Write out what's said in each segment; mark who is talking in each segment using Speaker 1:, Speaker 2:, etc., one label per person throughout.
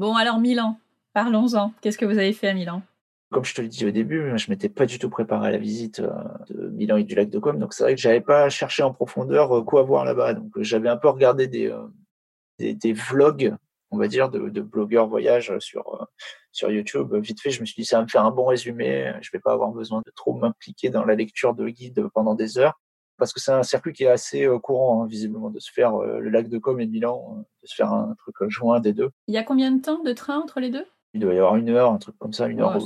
Speaker 1: Bon, alors Milan, parlons-en. Qu'est-ce que vous avez fait à Milan?
Speaker 2: Comme je te l'ai dit au début, je m'étais pas du tout préparé à la visite euh, de Milan et du lac de Com, donc c'est vrai que j'avais pas cherché en profondeur euh, quoi voir là-bas. Donc j'avais un peu regardé des, des, vlogs, on va dire, de, de blogueurs voyage sur sur YouTube. Vite fait, je me suis dit ça va me faire un bon résumé. Je vais pas avoir besoin de trop m'impliquer dans la lecture de guide pendant des heures parce que c'est un circuit qui est assez courant, hein, visiblement, de se faire le lac de Com et Milan, de se faire un truc joint des deux.
Speaker 1: Il y a combien de temps de train entre les deux?
Speaker 2: Il doit y avoir une heure, un truc comme ça, une heure,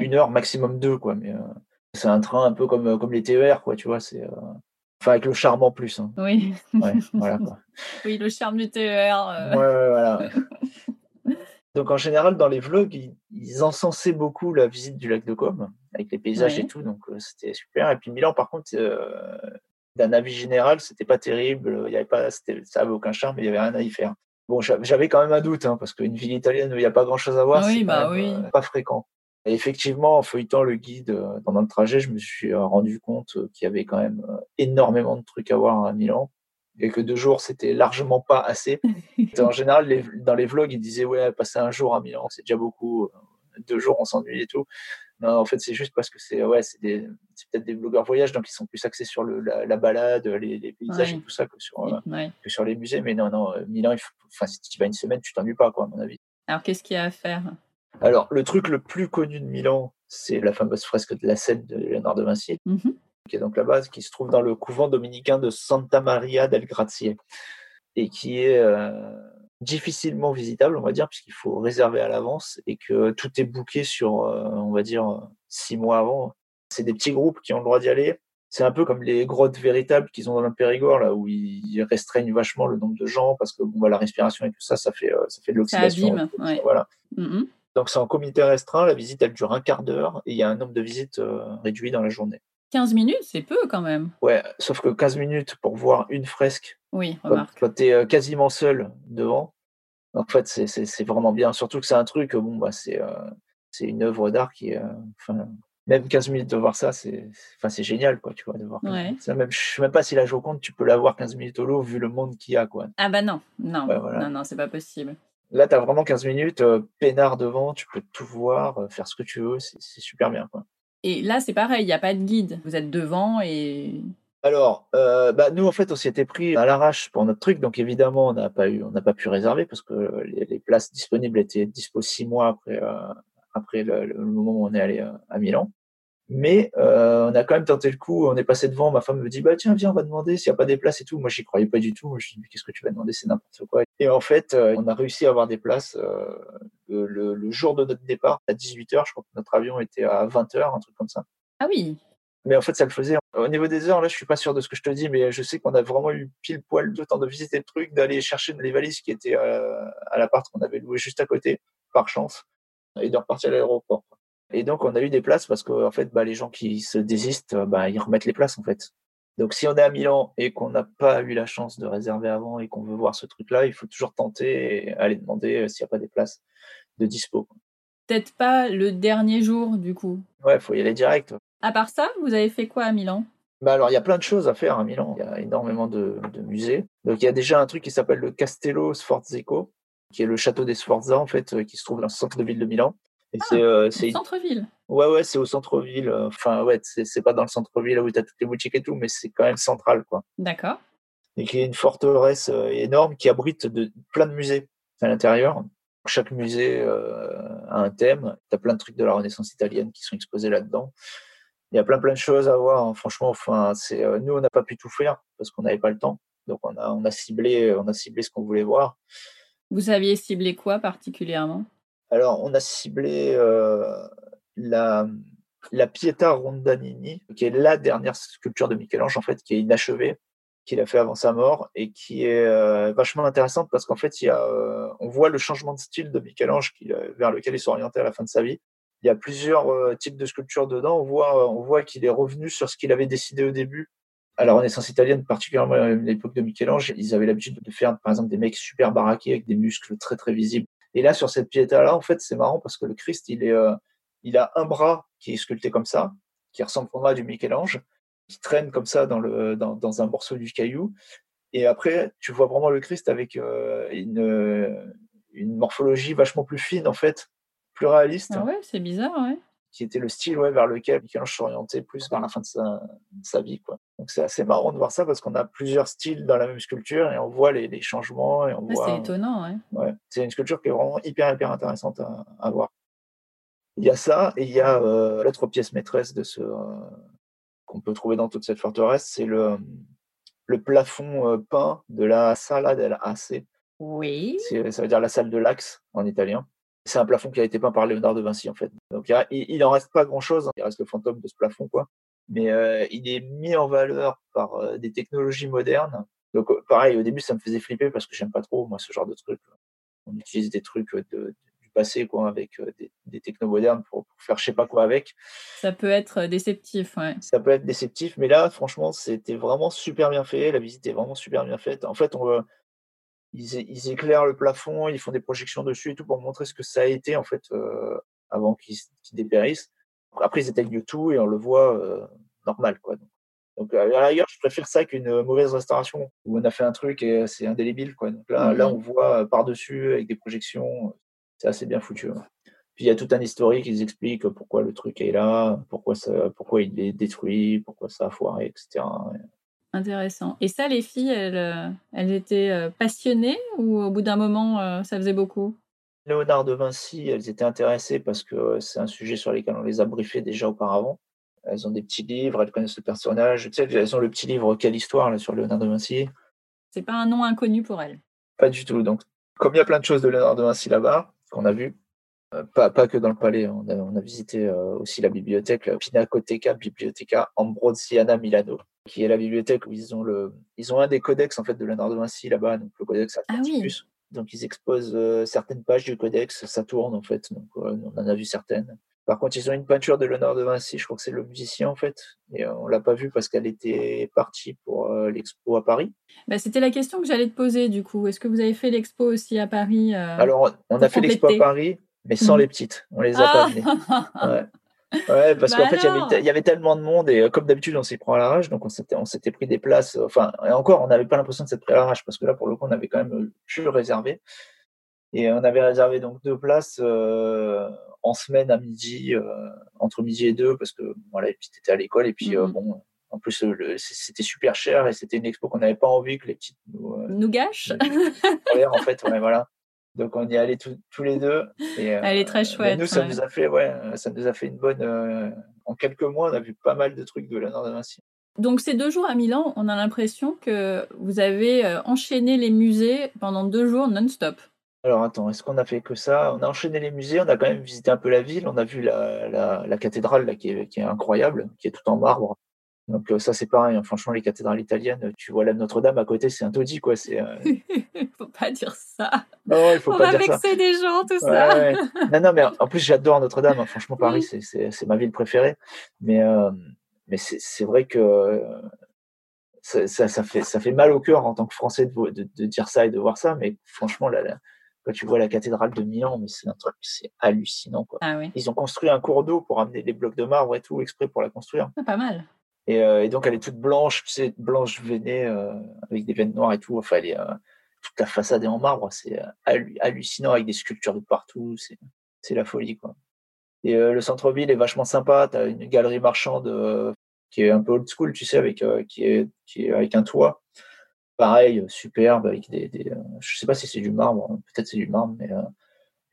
Speaker 2: une heure maximum deux, quoi. Mais c'est un train un peu comme comme les TER, quoi. Tu vois, c'est enfin avec le charme en plus. Hein.
Speaker 1: Oui.
Speaker 2: Ouais, voilà, quoi.
Speaker 1: oui, le charme du TER.
Speaker 2: Ouais, ouais, voilà. Donc en général, dans les vlogs, ils, encensaient beaucoup la visite du lac de Com, avec les paysages et tout, donc c'était super. Et puis Milan, par contre, d'un avis général, c'était pas terrible. Il y avait pas, ça avait aucun charme, il y avait rien à y faire. Bon, j'avais quand même un doute, hein, parce qu'une ville italienne où il n'y a pas grand chose à voir,
Speaker 1: oui,
Speaker 2: c'est
Speaker 1: bah oui.
Speaker 2: pas fréquent. Et effectivement, en feuilletant le guide euh, pendant le trajet, je me suis euh, rendu compte qu'il y avait quand même euh, énormément de trucs à voir à Milan. Et que deux jours, c'était largement pas assez. en général, les, dans les vlogs, ils disaient, ouais, passer un jour à Milan, c'est déjà beaucoup. Deux jours, on s'ennuie et tout. Non, en fait, c'est juste parce que c'est ouais, c'est peut-être des blogueurs voyage, donc ils sont plus axés sur le, la, balade, les, paysages et tout ça que sur, euh, que sur les musées. Mais non, non, euh, Milan, il enfin, si tu vas une semaine, tu t'ennuies pas, quoi, à mon avis.
Speaker 1: Alors, qu'est-ce qu'il y a à faire?
Speaker 2: Alors, le truc le plus connu de Milan, c'est la fameuse fresque de la Seine de Léonard de Vinci, mmh qui est donc là-bas, qui se trouve dans le couvent dominicain de Santa Maria del Grazie, et qui est euh, difficilement visitable, on va dire, puisqu'il faut réserver à l'avance et que tout est booké sur, euh, on va dire, six mois avant. C'est des petits groupes qui ont le droit d'y aller. C'est un peu comme les grottes véritables qu'ils ont dans le Périgord, là, où ils restreignent vachement le nombre de gens parce que bon, bah, la respiration et tout ça, ça fait, euh, ça fait de l'oxydation. Voilà. Mm-hmm. Donc c'est en comité restreint, la visite elle dure un quart d'heure et il y a un nombre de visites euh, réduit dans la journée.
Speaker 1: 15 minutes, c'est peu quand même.
Speaker 2: Ouais, sauf que 15 minutes pour voir une fresque,
Speaker 1: oui,
Speaker 2: quand, tu es quasiment seul devant, en fait, c'est vraiment bien. Surtout que c'est un truc, bon, bah, c'est euh, c'est une œuvre d'art qui est. Euh, même 15 minutes de voir ça, c'est enfin, génial, quoi, tu vois, de voir. Ça, même, je sais même pas si la Joconde, tu peux la voir 15 minutes au lot vu le monde qu'il y a, quoi.
Speaker 1: Ah bah non, non, non, non, c'est pas possible.
Speaker 2: Là, tu as vraiment 15 minutes, euh, peinard devant, tu peux tout voir, faire ce que tu veux, c'est super bien, quoi.
Speaker 1: Et là, c'est pareil, il n'y a pas de guide. Vous êtes devant et
Speaker 2: alors, euh, bah, nous, en fait, on s'y était pris à l'arrache pour notre truc, donc évidemment, on n'a pas eu, on n'a pas pu réserver parce que les, places disponibles étaient dispo six mois après, euh, après le, moment où on est allé euh, à Milan. Mais euh, on a quand même tenté le coup. On est passé devant. Ma femme me dit bah tiens viens on va demander s'il n'y a pas des places et tout. Moi j'y croyais pas du tout. Je dis qu'est-ce que tu vas demander? C'est n'importe quoi. Et en fait on a réussi à avoir des places le, le, jour de notre départ à 18h. Je crois que notre avion était à 20h un truc comme ça.
Speaker 1: Ah oui.
Speaker 2: Mais en fait, ça le faisait. Au niveau des heures, là, je suis pas sûr de ce que je te dis, mais je sais qu'on a vraiment eu pile poil de temps de visiter le truc, d'aller chercher les valises qui étaient euh, à l'appart qu'on avait loué juste à côté, par chance, et de repartir à l'aéroport. Et donc, on a eu des places parce que, en fait, bah, les gens qui se désistent, bah, ils remettent les places, en fait. Donc, si on est à Milan et qu'on n'a pas eu la chance de réserver avant et qu'on veut voir ce truc-là, il faut toujours tenter et aller demander euh, s'il n'y a pas des places de dispo.
Speaker 1: Peut-être pas le dernier jour, du coup.
Speaker 2: Ouais, il faut y aller direct.
Speaker 1: À part ça, vous avez fait quoi à Milan?
Speaker 2: Bah alors, il y a plein de choses à faire à Milan. Il y a énormément de, musées. Donc, il y a déjà un truc qui s'appelle le Castello Sforzico, qui est le château des Sforza, en fait, euh, qui se trouve dans le centre de ville de Milan.
Speaker 1: Et ah, c'est, euh, centre-ville.
Speaker 2: Ouais, ouais, c'est au centre-ville. Enfin, ouais, c'est, pas dans le centre-ville où tu as toutes les boutiques et tout, mais c'est quand même central, quoi.
Speaker 1: D'accord.
Speaker 2: Et qui est une forteresse euh, énorme qui abrite de, plein de musées à l'intérieur. Chaque musée a un thème. Tu as plein de trucs de la Renaissance italienne qui sont exposés là-dedans il y a plein plein de choses à voir. Hein. Franchement, enfin, c'est euh, nous on n'a pas pu tout faire parce qu'on n'avait pas le temps. Donc on a on a ciblé on a ciblé ce qu'on voulait voir.
Speaker 1: Vous aviez ciblé quoi particulièrement?
Speaker 2: Alors on a ciblé euh, la la Pietà Rondanini, qui est la dernière sculpture de Michel-Ange en fait, qui est inachevée, qu'il a fait avant sa mort et qui est euh, vachement intéressante parce qu'en fait il y a on voit le changement de style de Michel-Ange vers lequel il s'orientait à la fin de sa vie il y a plusieurs euh, types de sculptures dedans. On voit, on voit qu'il est revenu sur ce qu'il avait décidé au début. À la Renaissance italienne, particulièrement à l'époque de Michel-Ange, ils avaient l'habitude de faire, par exemple, des mecs super baraqués avec des muscles très très visibles. Et là, sur cette piéta-là, en fait, c'est marrant parce que le Christ, euh, il a un bras qui est sculpté comme ça, qui ressemble vraiment à du Michel-Ange, qui traîne comme ça dans un morceau du caillou. Et après, tu vois vraiment le Christ avec euh, une morphologie vachement plus fine, en fait, plus réaliste.
Speaker 1: Ah ouais, c'est bizarre, ouais.
Speaker 2: Qui était le style ouais, vers lequel Michel-Ange s'orientait plus vers la fin de sa, de sa vie. Quoi. Donc c'est assez marrant de voir ça parce qu'on a plusieurs styles dans la même sculpture et on voit les, les changements. Et on
Speaker 1: Ouais,
Speaker 2: voit,
Speaker 1: c'est étonnant, ouais.
Speaker 2: Ouais, c'est une sculpture qui est vraiment hyper, hyper intéressante à, à voir. Il y a ça, et il y a euh, l'autre pièce maîtresse de ce euh, qu'on peut trouver dans toute cette forteresse, c'est le, le plafond euh, peint de la Sala del Ace.
Speaker 1: Oui.
Speaker 2: Ça veut dire la salle de l'Axe en italien. C'est un plafond qui a été peint par Léonard de Vinci, en fait. Donc, il, il en reste pas grand-chose. hein. Il reste le fantôme de ce plafond, quoi. Mais euh, il est mis en valeur par euh, des technologies modernes. Donc, pareil, au début, ça me faisait flipper parce que j'aime pas trop, moi, ce genre de trucs. On utilise des trucs euh, de, du passé, quoi, avec euh, des, des technos modernes pour, pour faire je sais pas quoi avec.
Speaker 1: Ça peut être déceptif, ouais.
Speaker 2: Ça peut être déceptif, mais là, franchement, c'était vraiment super bien fait. La visite est vraiment super bien faite. En fait, on, ils, éclairent le plafond, ils font des projections dessus et tout pour montrer ce que ça a été, en fait, euh, avant qu'ils dépérissent. Après, ils éteignent tout et on le voit euh, normal, quoi. Donc, donc, à la rigueur, je préfère ça qu'une mauvaise restauration où on a fait un truc et c'est indélébile, quoi. Donc là, là,
Speaker 1: Mhm.
Speaker 2: on voit euh, par-dessus avec des projections. C'est assez bien foutu. ouais. Puis il y a tout un historique, ils expliquent pourquoi le truc est là, pourquoi, ça, pourquoi il est détruit, pourquoi ça a foiré, etc.
Speaker 1: Intéressant. Et ça, les filles, elles, euh, elles étaient euh, passionnées ou au bout d'un moment, euh, ça faisait beaucoup?
Speaker 2: Léonard de Vinci, elles étaient intéressées parce que c'est un sujet sur lequel on les a briefées déjà auparavant. Elles ont des petits livres, elles connaissent le personnage. Tu sais, elles ont le petit livre Quelle histoire là, sur Léonard de Vinci?
Speaker 1: C'est pas un nom inconnu pour elles.
Speaker 2: Pas du tout. Donc, comme il y a plein de choses de Léonard de Vinci là-bas, qu'on a vu, pas, pas que dans le palais, on a, on a visité aussi la bibliothèque, la Pinacoteca Biblioteca Ambrosiana Milano, qui est la bibliothèque où ils ont, le, ils ont un des codex en fait, de Léonard de Vinci là-bas, donc le codex
Speaker 1: Ah oui.
Speaker 2: Atlanticus. Donc ils exposent euh, certaines pages du codex, ça tourne en fait, donc euh, on en a vu certaines. Par contre, ils ont une peinture de Léonard de Vinci, je crois que c'est le musicien en fait, et euh, on l'a pas vue parce qu'elle était partie pour euh, l'expo à Paris.
Speaker 1: Bah, C'était la question que j'allais te poser du coup. Est-ce que vous avez fait l'expo aussi à Paris
Speaker 2: Alors, on a fait l'expo à. Paris, mais sans
Speaker 1: Mhm.
Speaker 2: les petites. On les a pas amenées.
Speaker 1: Ah
Speaker 2: Ouais. Ouais, parce
Speaker 1: Bah
Speaker 2: qu'en fait, il y, avait, il y avait tellement de monde et euh, comme d'habitude, on s'y prend à l'arrache. Donc, on s'était, on s'était pris des places. euh, Enfin, et encore, on n'avait pas l'impression de s'être pris à l'arrache parce que là, pour le coup, on avait quand même euh, pu réserver. Et on avait réservé donc deux places euh, en semaine à midi, euh, entre midi et deux, parce que voilà, les petites étaient à l'école. Et puis,
Speaker 1: Mhm.
Speaker 2: bon, en plus, c'était super cher et c'était une expo qu'on n'avait pas envie que les petites nous, euh,
Speaker 1: Nous gâche
Speaker 2: d'ailleurs, en fait, ouais, voilà. Donc on y est allés tous- tous les deux. Et, euh,
Speaker 1: Elle est très
Speaker 2: mais
Speaker 1: chouette,
Speaker 2: Nous, ça
Speaker 1: ouais.
Speaker 2: nous a fait, ouais, euh, ça nous a fait une bonne. euh, en quelques mois, on a vu pas mal de trucs de Léonard de Vinci.
Speaker 1: Donc ces deux jours à Milan, on a l'impression que vous avez euh, enchaîné les musées pendant deux jours non-stop.
Speaker 2: Alors attends, est-ce qu'on a fait que ça? On a enchaîné les musées, on a quand même visité un peu la ville, on a vu la, la, la cathédrale là, qui, est, qui est incroyable, qui est tout en marbre. Donc euh, ça c'est pareil, hein. franchement les cathédrales italiennes, tu vois la Notre-Dame à côté, c'est un taudis quoi. C'est euh,
Speaker 1: Faut pas dire ça.
Speaker 2: non, il faut
Speaker 1: on
Speaker 2: pas
Speaker 1: va
Speaker 2: dire ça.
Speaker 1: vexer des gens, tout
Speaker 2: Ouais,
Speaker 1: ça.
Speaker 2: ouais. Non, non, mais en plus, j'adore Notre-Dame. hein. Franchement, Paris,
Speaker 1: Oui.
Speaker 2: c'est- ma ville préférée. Mais, euh, mais c'est vrai que euh, ça, ça, ça fait, ça fait mal au cœur en tant que Français de, de, de dire ça et de voir ça. Mais franchement, là, là, quand tu vois la cathédrale de Milan, mais c'est un truc, c'est hallucinant. Quoi.
Speaker 1: Ah oui,
Speaker 2: Ils ont construit un cours d'eau pour amener des blocs de marbre et tout, exprès pour la construire.
Speaker 1: Ah, pas mal.
Speaker 2: Et, euh, et donc, elle est toute blanche, tu sais, blanche veinée, euh, avec des veines noires et tout. Enfin, elle est, euh, toute la façade est en marbre. C'est euh, hallu- hallucinant avec des sculptures de partout. C'est la folie, quoi. Et euh, le centre-ville est vachement sympa. Tu as une galerie marchande euh, qui est un peu old school, tu sais, avec, qui, est, qui est avec un toit. Pareil, superbe, avec des. des je sais pas si c'est du marbre, hein, peut-être c'est du marbre, mais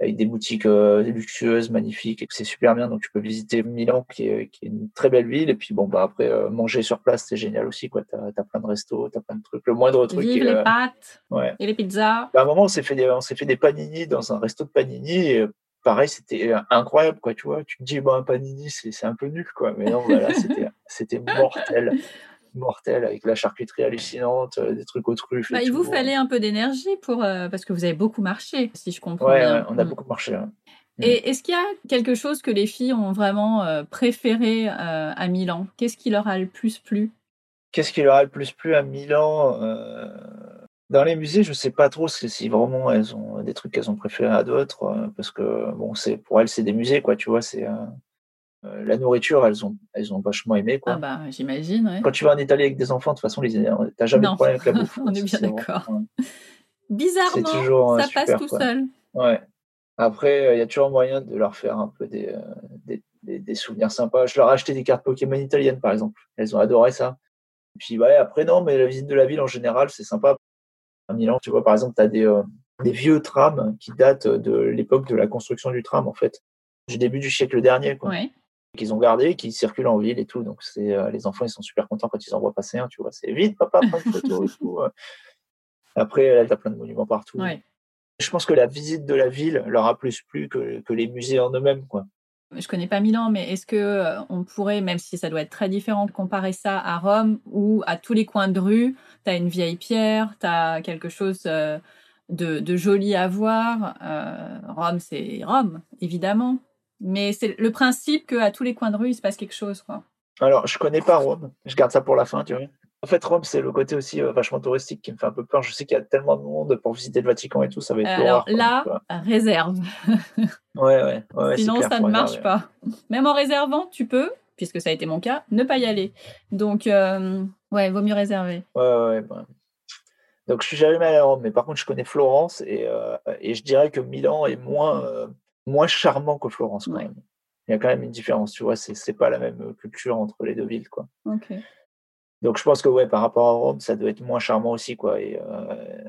Speaker 2: avec des boutiques euh, luxueuses, magnifiques, et que c'est super bien. Donc tu peux visiter Milan, qui est, qui est une très belle ville. Et puis bon, bah après, euh, manger sur place, c'est génial aussi, quoi. Tu as, plein de restos, tu as plein de trucs. Le moindre truc.
Speaker 1: Vive
Speaker 2: est,
Speaker 1: les
Speaker 2: euh,
Speaker 1: pâtes
Speaker 2: ouais.
Speaker 1: et les pizzas.
Speaker 2: À un moment, on s'est fait des, on s'est fait des panini dans un resto de panini. Et, pareil, c'était incroyable, quoi. Tu vois, tu te dis, bon, un panini, c'est, un peu nul, quoi. Mais non, voilà, c'était mortel, mortel avec la charcuterie hallucinante, euh, des trucs aux truffes.
Speaker 1: Bah, il vous fallait un peu d'énergie pour euh, parce que vous avez beaucoup marché, si je comprends
Speaker 2: Ouais,
Speaker 1: bien.
Speaker 2: ouais, on a
Speaker 1: Mm.
Speaker 2: beaucoup marché. hein.
Speaker 1: Et est-ce qu'il y a quelque chose que les filles ont vraiment euh, préféré euh, à Milan? Qu'est-ce qui leur a le plus plu?
Speaker 2: Qu'est-ce qui leur a le plus plu à Milan Dans les musées, je sais pas trop si, vraiment elles ont des trucs qu'elles ont préférés à d'autres, parce que bon, c'est pour elles c'est des musées, quoi. Tu vois, c'est euh, euh, la nourriture, elles ont elles ont vachement aimé, quoi.
Speaker 1: Ah bah j'imagine, ouais.
Speaker 2: Quand tu vas en Italie avec des enfants, de toute façon, les t'as jamais
Speaker 1: Non.
Speaker 2: de problème avec la bouffe.
Speaker 1: On est bien
Speaker 2: vraiment-
Speaker 1: d'accord.
Speaker 2: ouais.
Speaker 1: Bizarrement,
Speaker 2: toujours, euh,
Speaker 1: ça passe tout
Speaker 2: quoi.
Speaker 1: seul.
Speaker 2: Ouais. Après, il y a toujours moyen de leur faire un peu des, des, des, souvenirs sympas. Je leur ai acheté des cartes Pokémon italiennes, par exemple. Elles ont adoré ça. Et puis, ouais, après, non, mais la visite de la ville en général, c'est sympa. À Milan, tu vois, par exemple, tu as des, des vieux trams qui datent de l'époque de la construction du tram, en fait, du début du siècle dernier, quoi. Qu'ils ont gardé, qui circulent en ville et tout. Donc, c'est les enfants, ils sont super contents quand ils en voient passer un, tu vois. C'est vite, papa, prends une photo et tout. Après, là, tu as plein de monuments partout. Je pense que la visite de la ville leur a plus plu que, que les musées en eux-mêmes, quoi.
Speaker 1: Je connais pas Milan, mais est-ce que on pourrait, même si ça doit être très différent, comparer ça à Rome ou à tous les coins de rue, tu as une vieille pierre, tu as quelque chose de, joli à voir. Euh, Rome, c'est Rome, évidemment. Mais c'est le principe qu'à tous les coins de rue, il se passe quelque chose. Quoi.
Speaker 2: Alors, je connais pas Rome. Je garde ça pour la fin, tu vois. En fait, Rome, c'est le côté aussi euh, vachement touristique qui me fait un peu peur. Je sais qu'il y a tellement de monde pour visiter le Vatican et tout, ça va être
Speaker 1: Alors là, réserve.
Speaker 2: ouais, ouais, ouais.
Speaker 1: Sinon, ça ne marche pas. Même en réservant, tu peux, puisque ça a été mon cas, ne pas y aller. Donc, euh, ouais, vaut mieux réserver.
Speaker 2: Ouais, ouais, ouais. Donc, je suis jamais allé à Rome, mais par contre, je connais Florence et, euh, et je dirais que Milan est moins, euh, moins charmant que Florence quand même. Il y a quand même une différence, tu vois, c'est, c'est pas la même culture entre les deux villes, quoi. Donc, je pense que, ouais, par rapport à Rome, ça doit être moins charmant aussi, quoi. Et euh,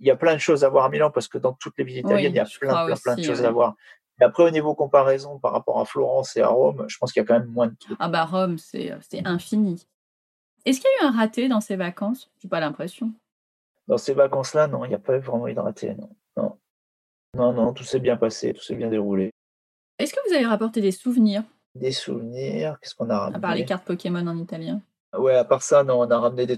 Speaker 2: il y a plein de choses à voir à Milan parce que dans toutes les villes italiennes, il y a plein, plein, plein de choses à voir. Et après, au niveau comparaison par rapport à Florence et à Rome, je pense qu'il y a quand même moins de trucs.
Speaker 1: Ah bah Rome, c'est, c'est infini. Est-ce qu'il y a eu un raté dans ces vacances? J'ai pas l'impression.
Speaker 2: Dans ces vacances-là, non, il n'y a pas vraiment eu de raté. Non. non. Non, non, tout s'est bien passé, tout s'est bien déroulé.
Speaker 1: Est-ce que vous avez rapporté des souvenirs?
Speaker 2: Des souvenirs Qu'est-ce qu'on a ramené?
Speaker 1: À part les cartes Pokémon en italien.
Speaker 2: Ouais, à part ça, non, on a ramené des,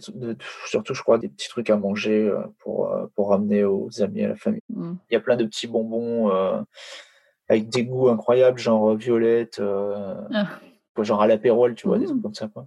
Speaker 2: surtout, je crois, des petits trucs à manger euh, pour, euh, pour ramener aux amis, à la famille. Mmh. Il y a plein de petits bonbons euh, avec des goûts incroyables, genre violette, ah. genre à l'apérole, tu vois, des mmh. trucs comme ça. Quoi.